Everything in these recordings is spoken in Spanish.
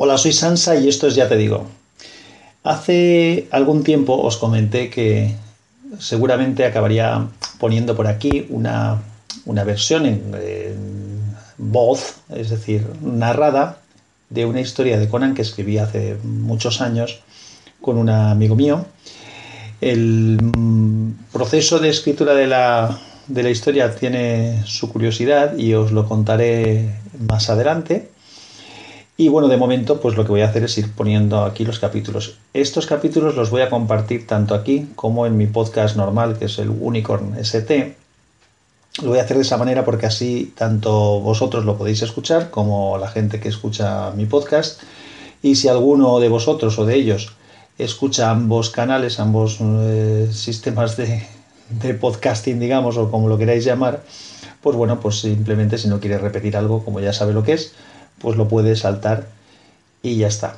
Hola, soy Sansa y esto es Ya Te Digo. Hace algún tiempo os comenté que seguramente acabaría poniendo por aquí una, versión en, voz, es decir, narrada, de una historia de Conan que escribí hace muchos años con un amigo mío. El proceso de escritura de la, de la historia tiene su curiosidad y os lo contaré más adelante. Y bueno, de momento, pues lo que voy a hacer es ir poniendo aquí los capítulos. Estos capítulos los voy a compartir tanto aquí como en mi podcast normal, que es el Unicorn ST. Lo voy a hacer de esa manera porque así tanto vosotros lo podéis escuchar como la gente que escucha mi podcast. Y si alguno de vosotros o de ellos escucha ambos canales, ambos eh, sistemas de, de podcasting, digamos, o como lo queráis llamar, pues bueno, pues simplemente si no quiere repetir algo, como ya sabe lo que es, pues lo puede saltar y ya está.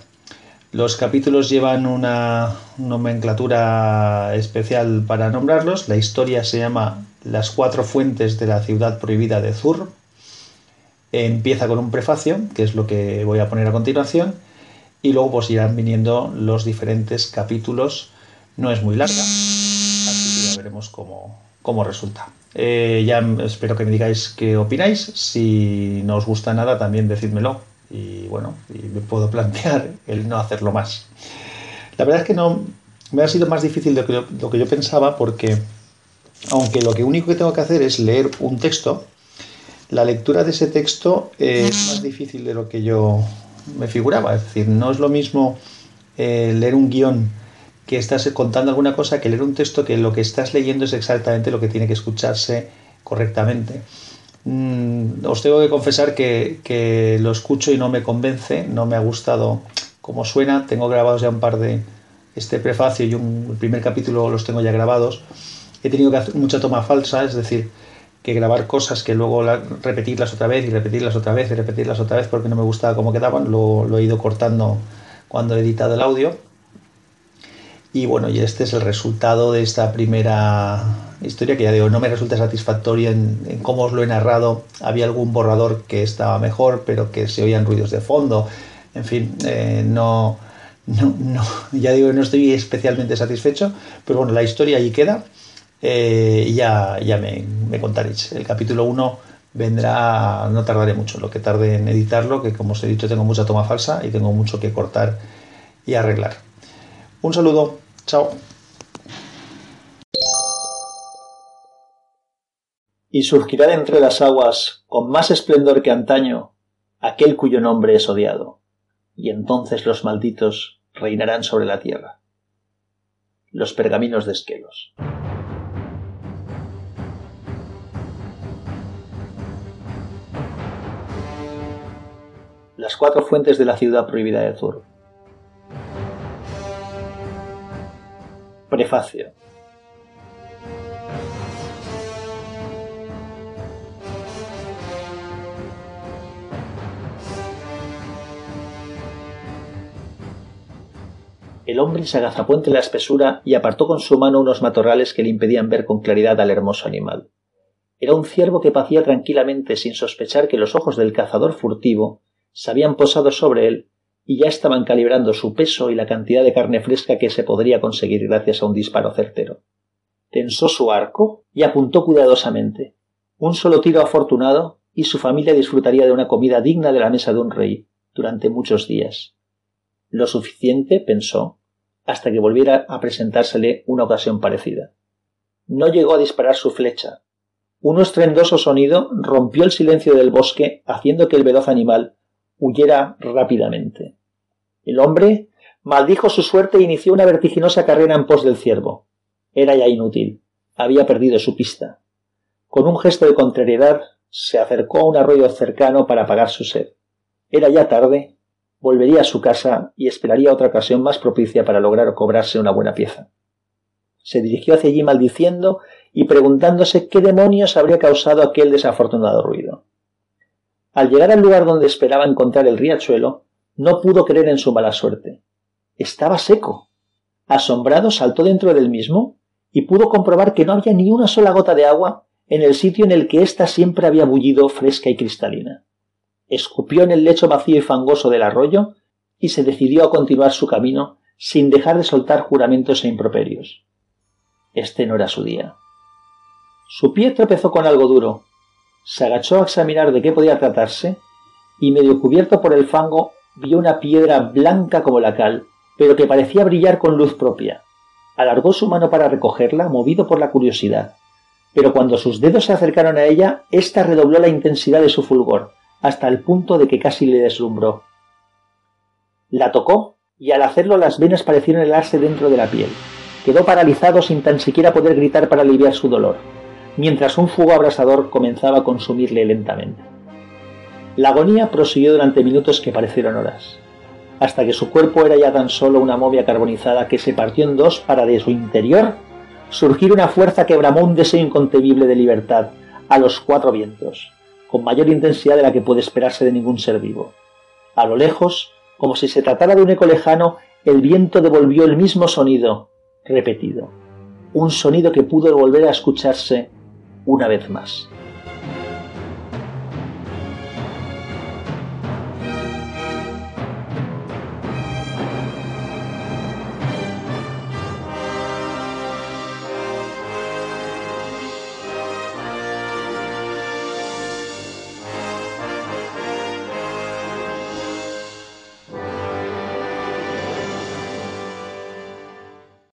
Los capítulos llevan una nomenclatura especial para nombrarlos. La historia se llama Las cuatro fuentes de la ciudad prohibida de Zur. Empieza con un prefacio, que es lo que voy a poner a continuación, y luego pues irán viniendo los diferentes capítulos. No es muy larga, así que ya veremos cómo, cómo resulta. Eh, ya espero que me digáis qué opináis. Si no os gusta nada, también decídmelo. Y bueno, y me puedo plantear el no hacerlo más. La verdad es que no me ha sido más difícil de lo que yo pensaba porque, aunque lo que único que tengo que hacer es leer un texto, la lectura de ese texto es más difícil de lo que yo me figuraba. Es decir, no es lo mismo eh, leer un guion que estás contando alguna cosa que leer un texto que lo que estás leyendo es exactamente lo que tiene que escucharse correctamente. Mm, os tengo que confesar que, lo escucho y no me convence, no me ha gustado cómo suena. Tengo grabados ya un par de este prefacio y un, primer capítulo los tengo ya grabados. He tenido que hacer mucha toma falsa, es decir, que grabar cosas que luego repetirlas otra vez y repetirlas otra vez y repetirlas otra vez porque no me gustaba cómo quedaban. Lo, lo he ido cortando cuando he editado el audio y bueno, y este es el resultado de esta primera historia que ya digo, no me resulta satisfactoria en, cómo os lo he narrado. Había algún borrador que estaba mejor, pero que se oían ruidos de fondo. En fin, eh, no, no, no, ya digo, no estoy especialmente satisfecho, pero bueno, la historia ahí queda eh, ya, ya me, me contaréis. El capítulo 1 vendrá, no tardaré mucho, lo que tarde en editarlo, que como os he dicho tengo mucha toma falsa y tengo mucho que cortar y arreglar. Un saludo, Y surgirá de entre las aguas, con más esplendor que antaño, aquel cuyo nombre es odiado, y entonces los malditos reinarán sobre la tierra. Los pergaminos de Esquelos. Las cuatro fuentes de la ciudad prohibida de Zur. Prefacio. El hombre se agazapó entre la espesura y apartó con su mano unos matorrales que le impedían ver con claridad al hermoso animal. Era un ciervo que pacía tranquilamente sin sospechar que los ojos del cazador furtivo se habían posado sobre él y ya estaban calibrando su peso y la cantidad de carne fresca que se podría conseguir gracias a un disparo certero. Tensó su arco y apuntó cuidadosamente. Un solo tiro afortunado y su familia disfrutaría de una comida digna de la mesa de un rey durante muchos días. Lo suficiente, pensó, hasta que volviera a presentársele una ocasión parecida. No llegó a disparar su flecha. Un estruendoso sonido rompió el silencio del bosque, haciendo que el veloz animal huyera rápidamente. El hombre maldijo su suerte e inició una vertiginosa carrera en pos del ciervo. Era ya inútil. Había perdido su pista. Con un gesto de contrariedad se acercó a un arroyo cercano para apagar su sed. Era ya tarde. Volvería a su casa y esperaría otra ocasión más propicia para lograr cobrarse una buena pieza. Se dirigió hacia allí maldiciendo y preguntándose qué demonios habría causado aquel desafortunado ruido. Al llegar al lugar donde esperaba encontrar el riachuelo, no pudo creer en su mala suerte. Estaba seco. Asombrado saltó dentro del mismo y pudo comprobar que no había ni una sola gota de agua en el sitio en el que ésta siempre había bullido fresca y cristalina. Escupió en el lecho vacío y fangoso del arroyo y se decidió a continuar su camino sin dejar de soltar juramentos e improperios. Este no era su día. Su pie tropezó con algo duro, se agachó a examinar de qué podía tratarse y medio cubierto por el fango vio una piedra blanca como la cal, pero que parecía brillar con luz propia. Alargó su mano para recogerla, movido por la curiosidad, pero cuando sus dedos se acercaron a ella, ésta redobló la intensidad de su fulgor, hasta el punto de que casi le deslumbró. La tocó y al hacerlo las venas parecieron helarse dentro de la piel. Quedó paralizado sin tan siquiera poder gritar para aliviar su dolor, mientras un fuego abrasador comenzaba a consumirle lentamente. La agonía prosiguió durante minutos que parecieron horas, hasta que su cuerpo era ya tan solo una momia carbonizada que se partió en dos para de su interior surgir una fuerza que bramó un deseo inconcebible de libertad a los cuatro vientos, con mayor intensidad de la que puede esperarse de ningún ser vivo. A lo lejos, como si se tratara de un eco lejano, el viento devolvió el mismo sonido, repetido, un sonido que pudo volver a escucharse una vez más.